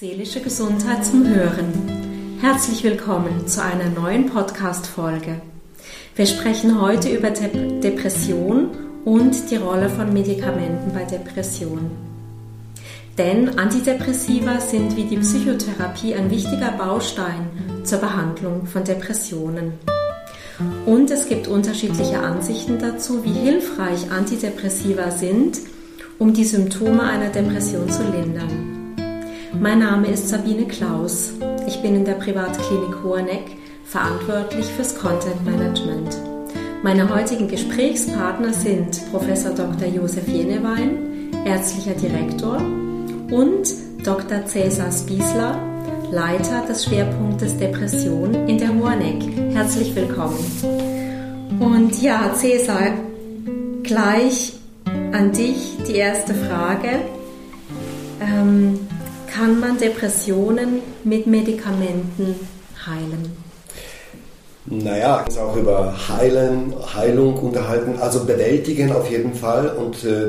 Seelische Gesundheit zum Hören. Herzlich willkommen zu einer neuen Podcast-Folge. Wir sprechen heute über De Depression und die Rolle von Medikamenten bei Depression. Denn Antidepressiva sind wie die Psychotherapie ein wichtiger Baustein zur Behandlung von Depressionen. Und es gibt unterschiedliche Ansichten dazu, wie hilfreich Antidepressiva sind, um die Symptome einer Depression zu lindern. Mein Name ist Sabine Klaus. Ich bin in der Privatklinik Hoheneck verantwortlich fürs Content Management. Meine heutigen Gesprächspartner sind Prof. Dr. Josef Jenewein, ärztlicher Direktor, und Dr. Cäsar Spiesler, Leiter des Schwerpunktes Depression in der Hoheneck. Herzlich willkommen. Und ja, Cäsar, gleich an dich die erste Frage. Ähm, kann man Depressionen mit Medikamenten heilen? Naja, uns auch über Heilen, Heilung unterhalten, also bewältigen auf jeden Fall und äh,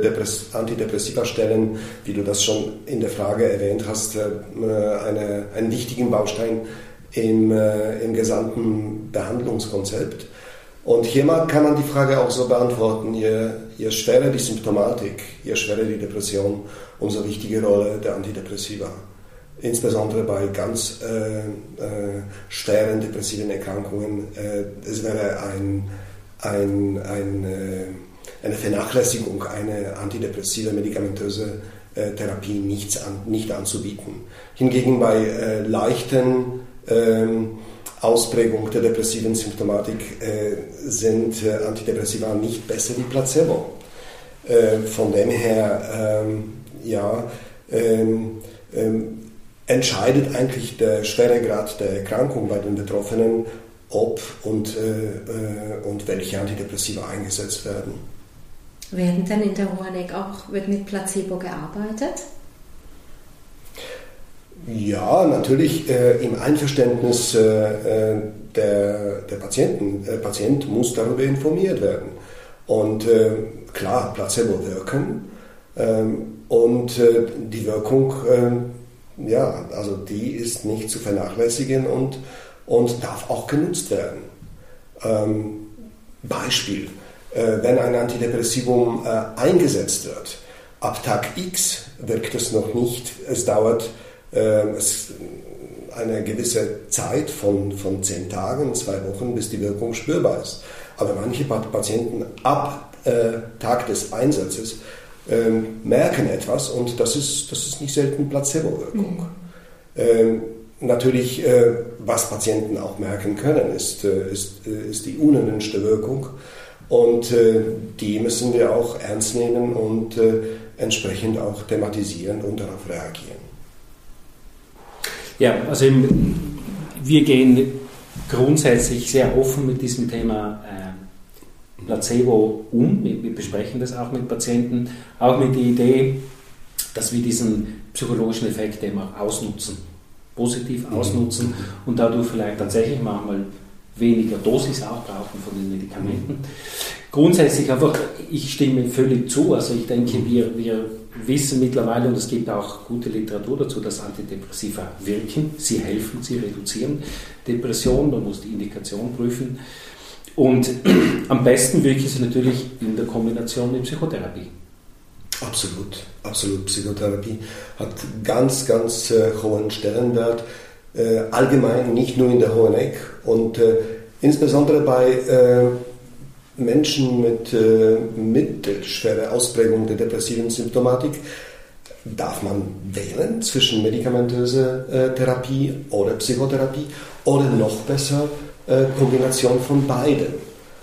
Antidepressiva stellen, wie du das schon in der Frage erwähnt hast, äh, eine, einen wichtigen Baustein im, äh, im gesamten Behandlungskonzept. Und hier kann man die Frage auch so beantworten, je, je schwerer die Symptomatik, je schwerer die Depression, umso wichtige Rolle der Antidepressiva. Insbesondere bei ganz äh, äh, schweren depressiven Erkrankungen. Äh, es wäre ein, ein, ein, äh, eine Vernachlässigung, eine antidepressive medikamentöse äh, Therapie nichts an, nicht anzubieten. Hingegen bei äh, leichten ähm, Ausprägung der depressiven Symptomatik äh, sind äh, Antidepressiva nicht besser wie Placebo. Äh, von dem her, ähm, ja, ähm, ähm, entscheidet eigentlich der Schweregrad der Erkrankung bei den Betroffenen, ob und, äh, äh, und welche Antidepressiva eingesetzt werden. Werden denn in der Hoheneck auch wird mit Placebo gearbeitet? Ja, natürlich äh, im Einverständnis äh, äh, der, der Patienten. Der Patient muss darüber informiert werden. Und äh, klar, Placebo wirken ähm, und äh, die Wirkung, äh, ja, also die ist nicht zu vernachlässigen und, und darf auch genutzt werden. Ähm, Beispiel, wenn ein Antidepressivum eingesetzt wird, ab Tag X wirkt es noch nicht, es dauert ähm, eine gewisse Zeit von, von zehn Tagen, zwei Wochen, bis die Wirkung spürbar ist. Aber manche Patienten ab äh, Tag des Einsatzes äh, merken etwas und das ist, das ist nicht selten Placebo-Wirkung. Mhm. Ähm, natürlich, äh, was Patienten auch merken können, ist, äh, ist, äh, ist die unerwünschte Wirkung und äh, die müssen wir auch ernst nehmen und entsprechend auch thematisieren und darauf reagieren. Ja, also wir gehen grundsätzlich sehr offen mit diesem Thema äh, Placebo um. Wir, wir, besprechen das auch mit Patienten, auch mit der Idee, dass wir diesen psychologischen Effekt eben auch ausnutzen, positiv mhm. ausnutzen und dadurch vielleicht tatsächlich manchmal weniger Dosis auch brauchen von den Medikamenten. Grundsätzlich einfach, ich stimme völlig zu. Also ich denke, wir, wir wissen mittlerweile, und es gibt auch gute Literatur dazu, dass Antidepressiva wirken. Sie helfen, sie reduzieren Depressionen. Man muss die Indikation prüfen. Und am besten wirken sie natürlich in der Kombination mit Psychotherapie. Absolut, absolut. Psychotherapie hat ganz, ganz äh, hohen Stellenwert. Äh, allgemein, nicht nur in der Hohen Eck. Und äh, insbesondere bei äh, Menschen mit äh, mittelschwerer Ausprägung der depressiven Symptomatik darf man wählen zwischen medikamentöser äh, Therapie oder Psychotherapie oder noch besser äh, Kombination von beiden.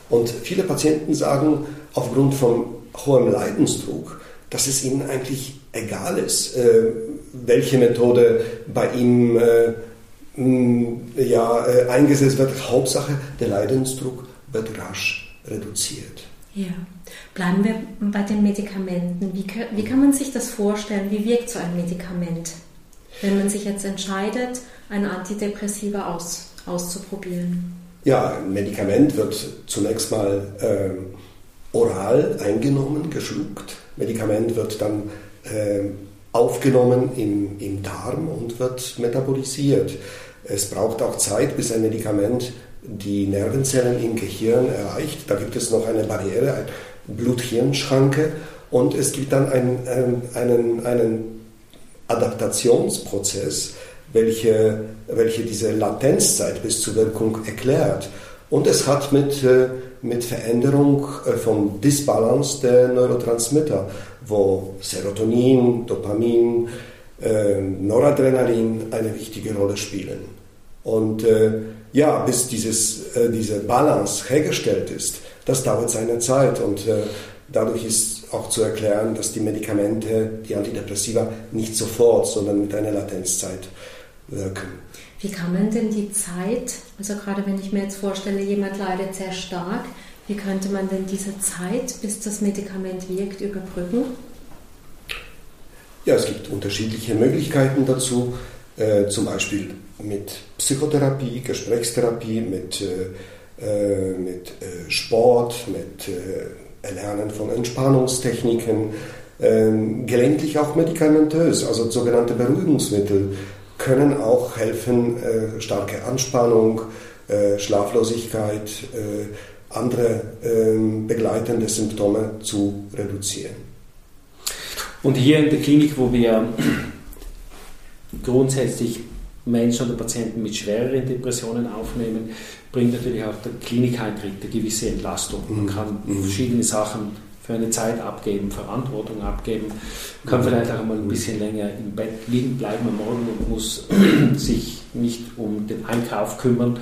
Und viele Patienten sagen aufgrund von hohem Leidensdruck, dass es ihnen eigentlich egal ist, äh, welche Methode bei ihm äh, ja, äh, eingesetzt wird. Hauptsache, der Leidensdruck wird rasch reduziert. Ja. Bleiben wir bei den Medikamenten. Wie, wie kann man sich das vorstellen? Wie wirkt so ein Medikament, wenn man sich jetzt entscheidet, ein Antidepressiva aus, auszuprobieren? Ja, ein Medikament wird zunächst mal äh, oral eingenommen, geschluckt. Medikament wird dann äh, aufgenommen im, im Darm und wird metabolisiert. Es braucht auch Zeit, bis ein Medikament die Nervenzellen im Gehirn erreicht. Da gibt es noch eine Barriere, eine Blut-Hirn-Schranke und es gibt dann einen, einen, einen Adaptationsprozess, welche, welche diese Latenzzeit bis zur Wirkung erklärt. Und es hat mit, äh, mit Veränderung äh, von Disbalance der Neurotransmitter, wo Serotonin, Dopamin, äh, Noradrenalin eine wichtige Rolle spielen. Und ja, bis dieses, diese Balance hergestellt ist, das dauert seine Zeit. Und dadurch ist auch zu erklären, dass die Medikamente, die Antidepressiva, nicht sofort, sondern mit einer Latenzzeit wirken. Wie kann man denn die Zeit, also gerade wenn ich mir jetzt vorstelle, jemand leidet sehr stark, wie könnte man denn diese Zeit, bis das Medikament wirkt, überbrücken? Ja, es gibt unterschiedliche Möglichkeiten dazu, äh, zum Beispiel mit Psychotherapie, Gesprächstherapie, mit, äh, äh mit äh, Sport, mit äh, Erlernen von Entspannungstechniken, ähm, gelegentlich auch medikamentös, also sogenannte Beruhigungsmittel können auch helfen, starke Anspannung, Schlaflosigkeit, andere ähm, begleitende Symptome zu reduzieren. Und hier in der Klinik, wo wir grundsätzlich Menschen oder Patienten mit schwereren Depressionen aufnehmen, bringt natürlich auch der Klinikeintritt eine gewisse Entlastung. Man mhm. kann mhm. verschiedene Sachen für eine Zeit abgeben, Verantwortung abgeben, kann vielleicht auch mal ein bisschen länger im Bett liegen bleiben am Morgen und muss sich nicht um den Einkauf kümmern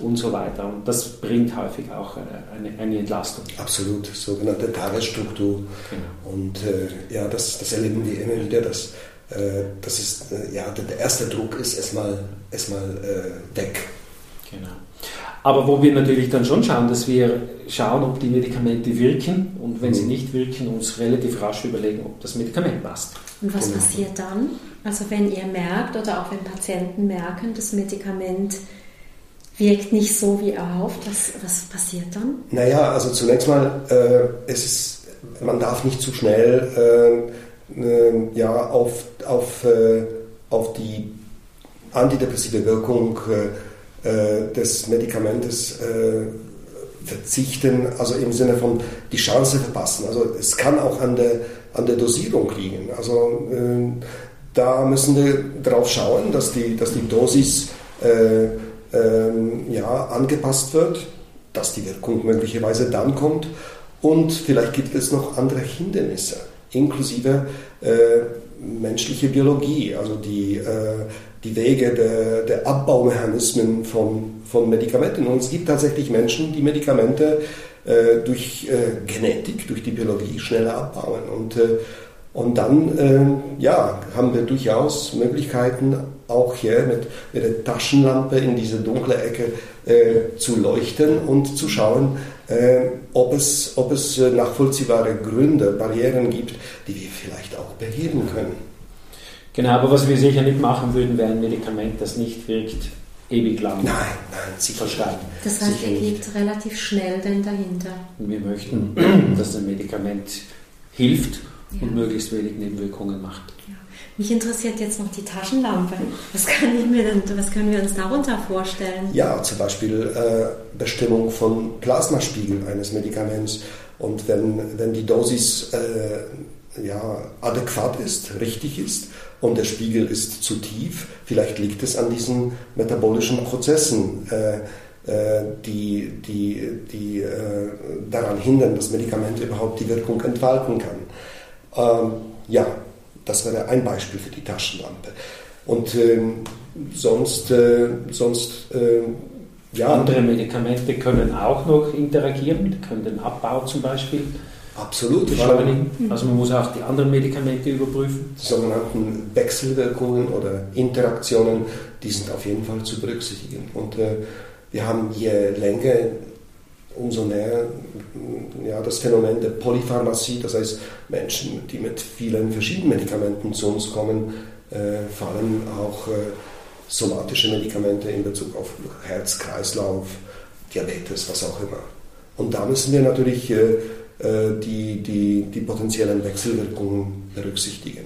und so weiter. Und das bringt häufig auch eine, eine Entlastung. Absolut, sogenannte Tagesstruktur. Genau. Und äh, ja, das, das erleben wir immer wieder, dass das ist, äh, ja, der erste Druck ist erstmal, erstmal äh, weg. Genau. Aber wo wir natürlich dann schon schauen, dass wir schauen, ob die Medikamente wirken und wenn mhm. sie nicht wirken, uns relativ rasch überlegen, ob das Medikament passt. Und was genau. passiert dann? Also wenn ihr merkt oder auch wenn Patienten merken, das Medikament wirkt nicht so wie erhofft, was, was passiert dann? Naja, also zunächst mal, äh, es ist, man darf nicht zu schnell äh, äh, ja, auf, auf, äh, auf die antidepressive Wirkung äh, äh, des Medikamentes äh, verzichten, also im Sinne von die Chance verpassen. Also es kann auch an der, an der Dosierung liegen. Also äh, da müssen wir darauf schauen, dass die, dass die Dosis äh, äh, ja, angepasst wird, dass die Wirkung möglicherweise dann kommt und vielleicht gibt es noch andere Hindernisse, inklusive äh, menschliche Biologie, also die die Wege der, der Abbaumechanismen von, von Medikamenten. Und es gibt tatsächlich Menschen, die Medikamente äh, durch äh, Genetik, durch die Biologie schneller abbauen. Und, äh, und dann äh, ja, haben wir durchaus Möglichkeiten, auch hier mit, mit der Taschenlampe in diese dunkle Ecke äh, zu leuchten und zu schauen, äh, ob es, ob es nachvollziehbare Gründe, Barrieren gibt, die wir vielleicht auch beheben können. Genau, aber was wir sicher nicht machen würden, wäre ein Medikament, das nicht wirkt, ewig lang nein, nein, sicher verschreiben. Das heißt, sicher ihr geht relativ schnell denn dahinter. Wir möchten, dass ein Medikament hilft ja. und möglichst wenig Nebenwirkungen macht. Ja. Mich interessiert jetzt noch die Taschenlampe. Was, kann ich mir denn, was können wir uns darunter vorstellen? Ja, zum Beispiel äh, Bestimmung von Plasmaspiegel eines Medikaments. Und wenn, wenn die Dosis äh, ja, adäquat ist, richtig ist und der Spiegel ist zu tief. Vielleicht liegt es an diesen metabolischen Prozessen, äh, äh, die, die, die äh, daran hindern, dass Medikament überhaupt die Wirkung entfalten kann. Ähm, ja, das wäre ein Beispiel für die Taschenlampe. Und ähm, sonst, äh, sonst ähm, ja. Andere Medikamente können auch noch interagieren, können den Abbau zum Beispiel Absolut. Beschleunigen. Also man muss auch die anderen Medikamente überprüfen. Die sogenannten Wechselwirkungen oder Interaktionen, die sind auf jeden Fall zu berücksichtigen. Und äh, wir haben je länger, umso näher ja, das Phänomen der Polypharmazie, das heißt Menschen, die mit vielen verschiedenen Medikamenten zu uns kommen, äh, vor allem auch äh, somatische Medikamente in Bezug auf Herz, Kreislauf, Diabetes, was auch immer. Und da müssen wir natürlich äh, äh, die, die, die potenziellen Wechselwirkungen berücksichtigen.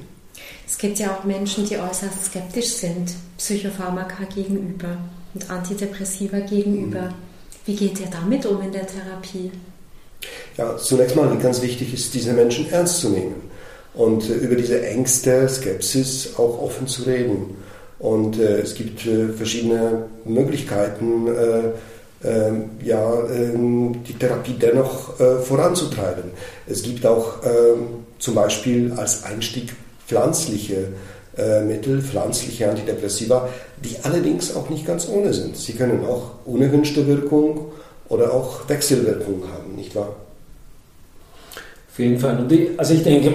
Es gibt ja auch Menschen, die äußerst skeptisch sind, Psychopharmaka gegenüber und Antidepressiva gegenüber. Mhm. Wie geht ihr damit um in der Therapie? Ja, zunächst mal ganz wichtig ist, diese Menschen ernst zu nehmen und äh, über diese Ängste, Skepsis auch offen zu reden. Und äh, es gibt äh, verschiedene Möglichkeiten, äh, ähm, ja, ähm, die Therapie dennoch äh, voranzutreiben. Es gibt auch ähm, zum Beispiel als Einstieg pflanzliche äh, Mittel, pflanzliche Antidepressiva, die allerdings auch nicht ganz ohne sind. Sie können auch unerwünschte Wirkung oder auch Wechselwirkung haben, nicht wahr? Auf jeden Fall. Und ich, also ich denke,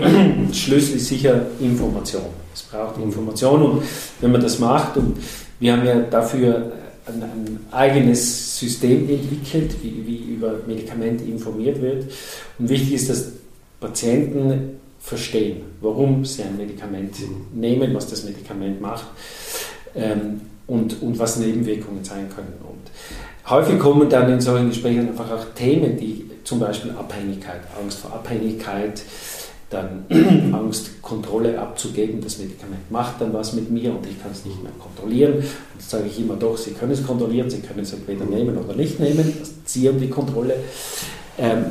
Schlüssel ist sicher Information. Es braucht Information und wenn man das macht und wir haben ja dafür ein, ein eigenes System entwickelt, wie, wie über Medikamente informiert wird. Und wichtig ist, dass Patienten verstehen, warum sie ein Medikament nehmen, was das Medikament macht ähm, und, und was Nebenwirkungen sein können. Und häufig kommen dann in solchen Gesprächen einfach auch Themen, die zum Beispiel Abhängigkeit, Angst vor Abhängigkeit, dann Angst, Kontrolle abzugeben. Das Medikament macht dann was mit mir und ich kann es nicht mehr kontrollieren. Und das sage ich immer doch, Sie können es kontrollieren, Sie können es entweder nehmen oder nicht nehmen. Sie haben die Kontrolle. Ähm,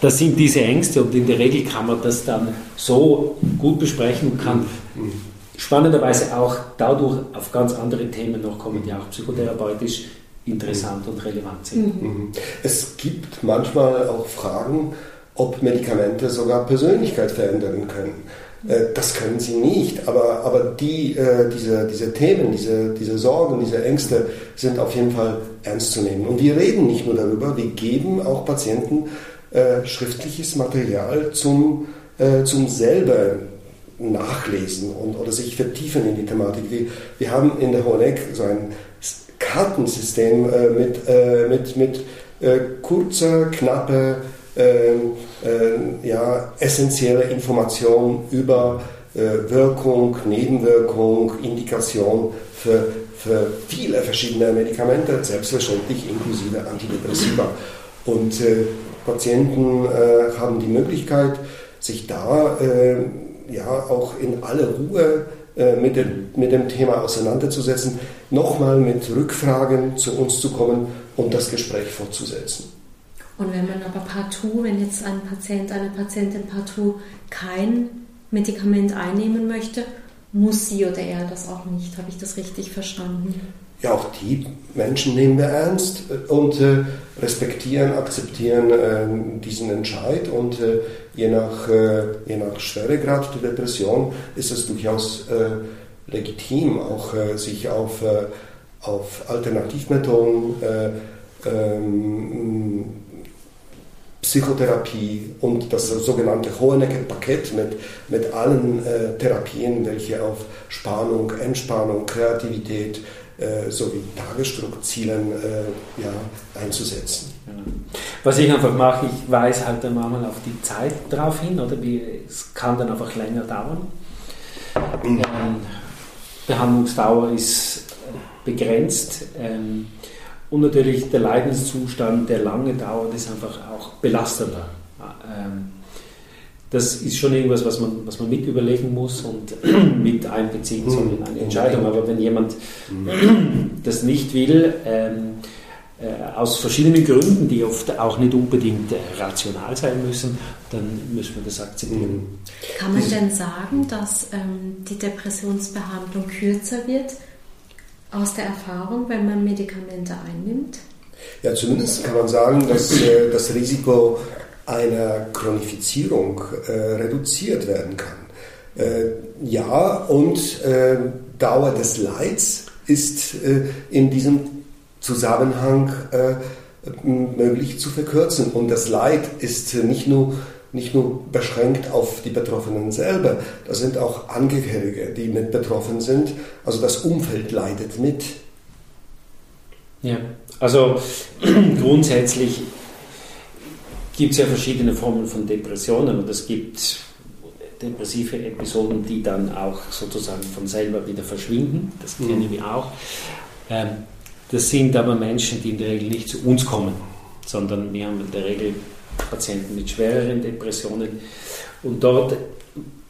das sind diese Ängste und in der Regel kann man das dann so gut besprechen und kann spannenderweise auch dadurch auf ganz andere Themen noch kommen, die auch psychotherapeutisch interessant und relevant sind. Mhm. Es gibt manchmal auch Fragen, ob Medikamente sogar Persönlichkeit verändern können. Äh, das können sie nicht, aber, aber die, äh, diese, diese Themen, diese, diese Sorgen, diese Ängste sind auf jeden Fall ernst zu nehmen. Und wir reden nicht nur darüber, wir geben auch Patienten äh, schriftliches Material zum, zum selber nachlesen und, oder sich vertiefen in die Thematik. Wir, wir haben in der Honeck so ein Kartensystem äh, mit, äh, mit, mit äh, kurzer, knapper, ähm, äh, ja, essentielle Information über äh, Wirkung, Nebenwirkung, Indikation für, für viele verschiedene Medikamente, selbstverständlich inklusive Antidepressiva. Und äh, Patienten haben die Möglichkeit, sich da ja auch in aller Ruhe äh, mit dem, mit dem Thema auseinanderzusetzen, nochmal mit Rückfragen zu uns zu kommen und das Gespräch fortzusetzen. Und wenn man aber partout, wenn jetzt ein Patient, eine Patientin partout kein Medikament einnehmen möchte, muss sie oder er das auch nicht. Habe ich das richtig verstanden? Ja, auch die Menschen nehmen wir ernst und äh, respektieren, akzeptieren äh, diesen Entscheid. Und äh, je, nach, äh, je nach Schweregrad der Depression ist es durchaus äh, legitim, auch äh, sich auf, auf Alternativmethoden, ähm, Psychotherapie und das sogenannte Hohenecker-Paket mit, mit allen Therapien, welche auf Spannung, Entspannung, Kreativität, äh, sowie Tagesstrukturzielen äh, ja, einzusetzen. Was ich einfach mache, ich weise halt dann manchmal auf die Zeit drauf hin, oder wie, es kann dann einfach länger dauern. Mhm. Ähm, Behandlungsdauer ist begrenzt. Ähm, und natürlich der Leidenszustand, der lange dauert, ist einfach auch belastender. Ähm, das ist schon irgendwas, was man, was man mit überlegen muss und mit einbeziehen soll in eine Entscheidung. Aber wenn jemand das nicht will, ähm, äh, aus verschiedenen Gründen, die oft auch nicht unbedingt äh, rational sein müssen, dann müssen wir das akzeptieren. Kann man denn sagen, dass ähm, die Depressionsbehandlung kürzer wird aus der Erfahrung, wenn man Medikamente einnimmt? Ja, zumindest kann man sagen, dass äh, das Risiko einer Chronifizierung äh, reduziert werden kann. Äh, ja, und äh, Dauer des Leids ist äh, in diesem Zusammenhang äh, möglich zu verkürzen. Und das Leid ist nicht nur, nicht nur beschränkt auf die Betroffenen selber, da sind auch Angehörige, die mit betroffen sind. Also das Umfeld leidet mit. Ja, also grundsätzlich gibt es ja verschiedene Formen von Depressionen und es gibt depressive Episoden, die dann auch sozusagen von selber wieder verschwinden. Das mhm. kennen wir auch. Ähm, das sind aber Menschen, die in der Regel nicht zu uns kommen, sondern wir haben in der Regel Patienten mit schwereren Depressionen. Und dort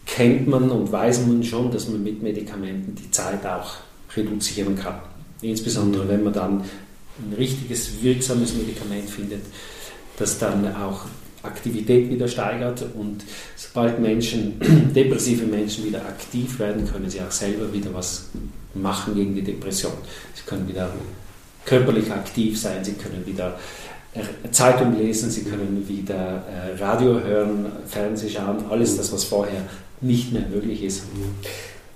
kennt man und weiß man schon, dass man mit Medikamenten die Zeit auch reduzieren kann. Insbesondere wenn man dann ein richtiges, wirksames Medikament findet, das dann auch Aktivität wieder steigert und sobald Menschen, depressive Menschen wieder aktiv werden, können sie auch selber wieder was machen gegen die Depression. Sie können wieder körperlich aktiv sein, sie können wieder äh, Zeitung lesen, sie können wieder äh, Radio hören, Fernsehen schauen, alles das, was vorher nicht mehr möglich ist.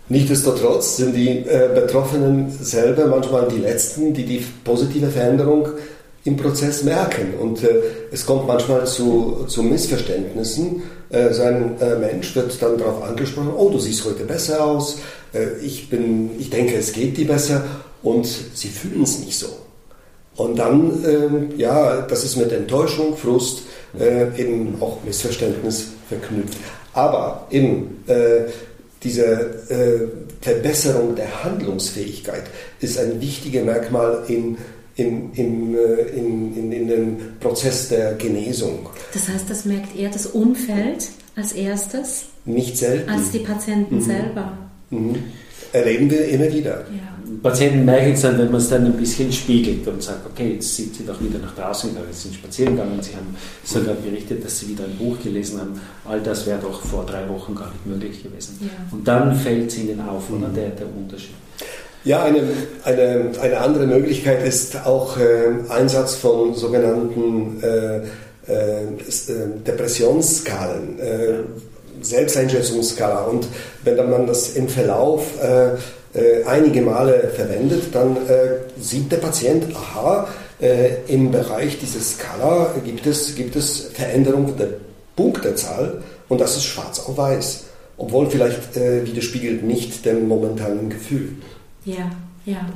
Nichtsdestotrotz sind die äh, Betroffenen selber manchmal die Letzten, die die positive Veränderung im Prozess merken. Und äh, es kommt manchmal zu, zu Missverständnissen. Äh, so äh, Mensch wird dann darauf angesprochen, oh, du siehst heute besser aus, äh, ich, bin, ich denke, es geht dir besser und sie fühlen es nicht so. Und dann, ähm, ja, das ist mit Enttäuschung, Frust, äh, eben auch Missverständnis verknüpft. Aber eben äh, diese Verbesserung der Handlungsfähigkeit ist ein wichtiges Merkmal in, in, in, äh, in, in, in dem Prozess der Genesung. Das heißt, das merkt eher das Umfeld als erstes? Nicht selten. Als die Patienten mhm. selber. Mhm. Erleben wir immer wieder. Ja. Patienten merken es dann, wenn man es dann ein bisschen spiegelt und sagt, okay, jetzt sind Sie doch wieder nach draußen gegangen, sind spazieren gegangen, Sie haben sogar berichtet, dass Sie wieder ein Buch gelesen haben. All das wäre doch vor drei Wochen gar nicht möglich gewesen. Ja. Und dann fällt es Ihnen auf, oder mhm. der, der Unterschied. Ja, eine, eine, eine andere Möglichkeit ist auch äh, Einsatz von sogenannten äh, äh, Depressionsskalen. Äh, Selbsteinschätzungsskala. Und wenn man das im Verlauf äh, äh, einige Male verwendet, dann äh, sieht der Patient, aha, äh, im Bereich dieser Skala gibt es, gibt es Veränderungen der Punktezahl und das ist schwarz auf weiß. Obwohl vielleicht äh, widerspiegelt nicht dem momentanen Gefühl. Ja, ja.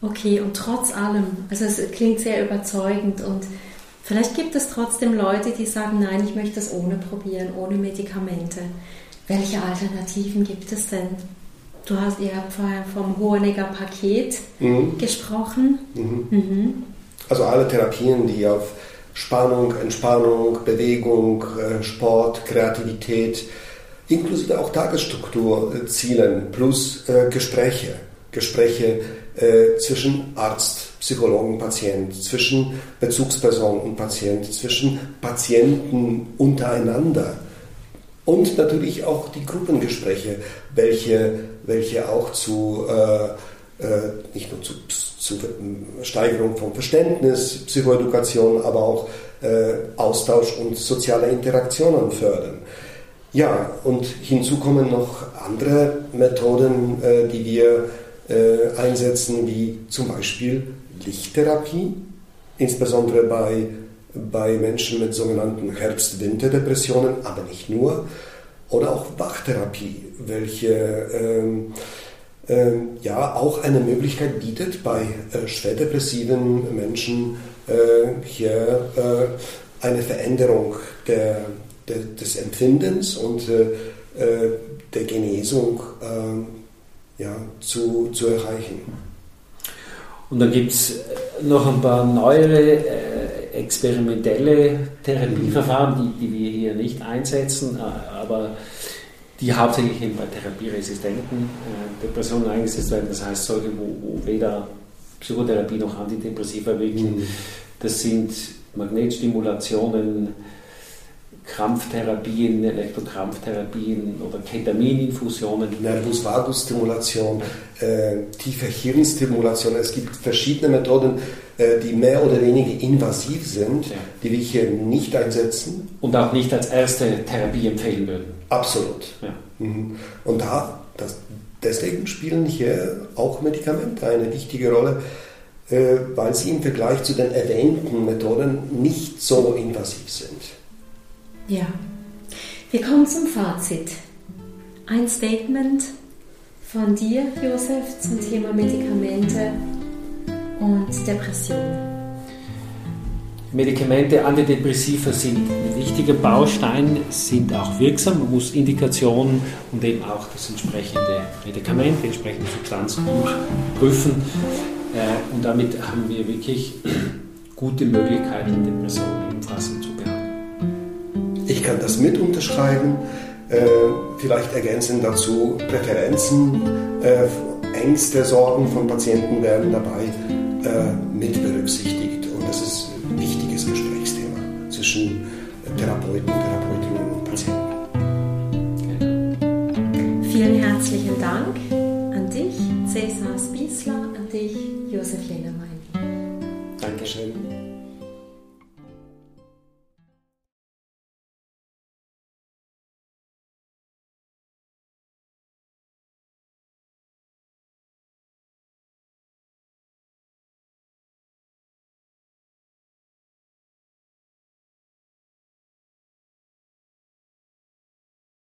Okay, und trotz allem, also es klingt sehr überzeugend und vielleicht gibt es trotzdem Leute, die sagen, nein, ich möchte das ohne probieren, ohne Medikamente. Welche Alternativen gibt es denn? Du hast, ihr habt vorher vom Hohenegger Paket mhm. gesprochen. Mhm. Mhm. Also alle Therapien, die auf Spannung, Entspannung, Bewegung, äh, Sport, Kreativität, inklusive auch Tagesstruktur äh, zielen, plus äh, Gespräche. Gespräche äh, zwischen Arzt, Psychologen, Patient, zwischen Bezugsperson und Patient, zwischen Patienten untereinander und natürlich auch die Gruppengespräche, welche, welche auch zu, äh, äh, nicht nur zu, zu Steigerung von Verständnis, Psychoedukation, aber auch äh, Austausch und soziale Interaktionen fördern. Ja, und hinzu kommen noch andere Methoden, äh, die wir äh, einsetzen, wie zum Beispiel Lichttherapie, insbesondere bei bei Menschen mit sogenannten Herbst-Winter-Depressionen, aber nicht nur, oder auch Wachtherapie, welche ähm, ähm, ja auch eine Möglichkeit bietet, bei äh, schwerdepressiven Menschen äh, hier äh, eine Veränderung der, der, des Empfindens und äh, äh, der Genesung ähm, ja, zu, zu erreichen. Und dann gibt es noch ein paar neuere experimentelle Therapieverfahren, die, die wir hier nicht einsetzen, äh, aber die hauptsächlich eben bei therapieresistenten äh, Depressionen eingesetzt werden. Das heißt, solche, wo, wo weder Psychotherapie noch Antidepressiva wirken. Mhm. Das sind Magnetstimulationen, Krampftherapien, Elektrokrampftherapien oder Ketamininfusionen. Nervus vagus Stimulation, äh, tiefe Hirnstimulation. Es gibt verschiedene Methoden, äh, die mehr oder weniger invasiv sind, ja. die wir hier nicht einsetzen. Und auch nicht als erste Therapie empfehlen würden. Absolut. Ja. Mhm. Und da, das, deswegen spielen hier auch Medikamente eine wichtige Rolle, äh, weil sie im Vergleich zu den erwähnten Methoden nicht so invasiv sind. Ja. Wir kommen zum Fazit. Ein Statement von dir, Josef, zum Thema Medikamente und Depression. Medikamente, Antidepressiva sind ein wichtiger Baustein, sind auch wirksam. Man muss Indikationen und eben auch das entsprechende Medikament, die entsprechende Substanz prüfen. Äh, und damit haben wir wirklich gute Möglichkeiten, Depressionen kann das mit unterschreiben, äh, vielleicht ergänzen dazu Präferenzen, äh, Ängste, Sorgen von Patienten werden dabei äh, mit berücksichtigt. Und das ist ein wichtiges Gesprächsthema zwischen Therapeuten, Therapeutinnen und Patienten. Vielen herzlichen Dank an dich, Cesar Spiesler, an dich, Josef Lehnemein. Dankeschön.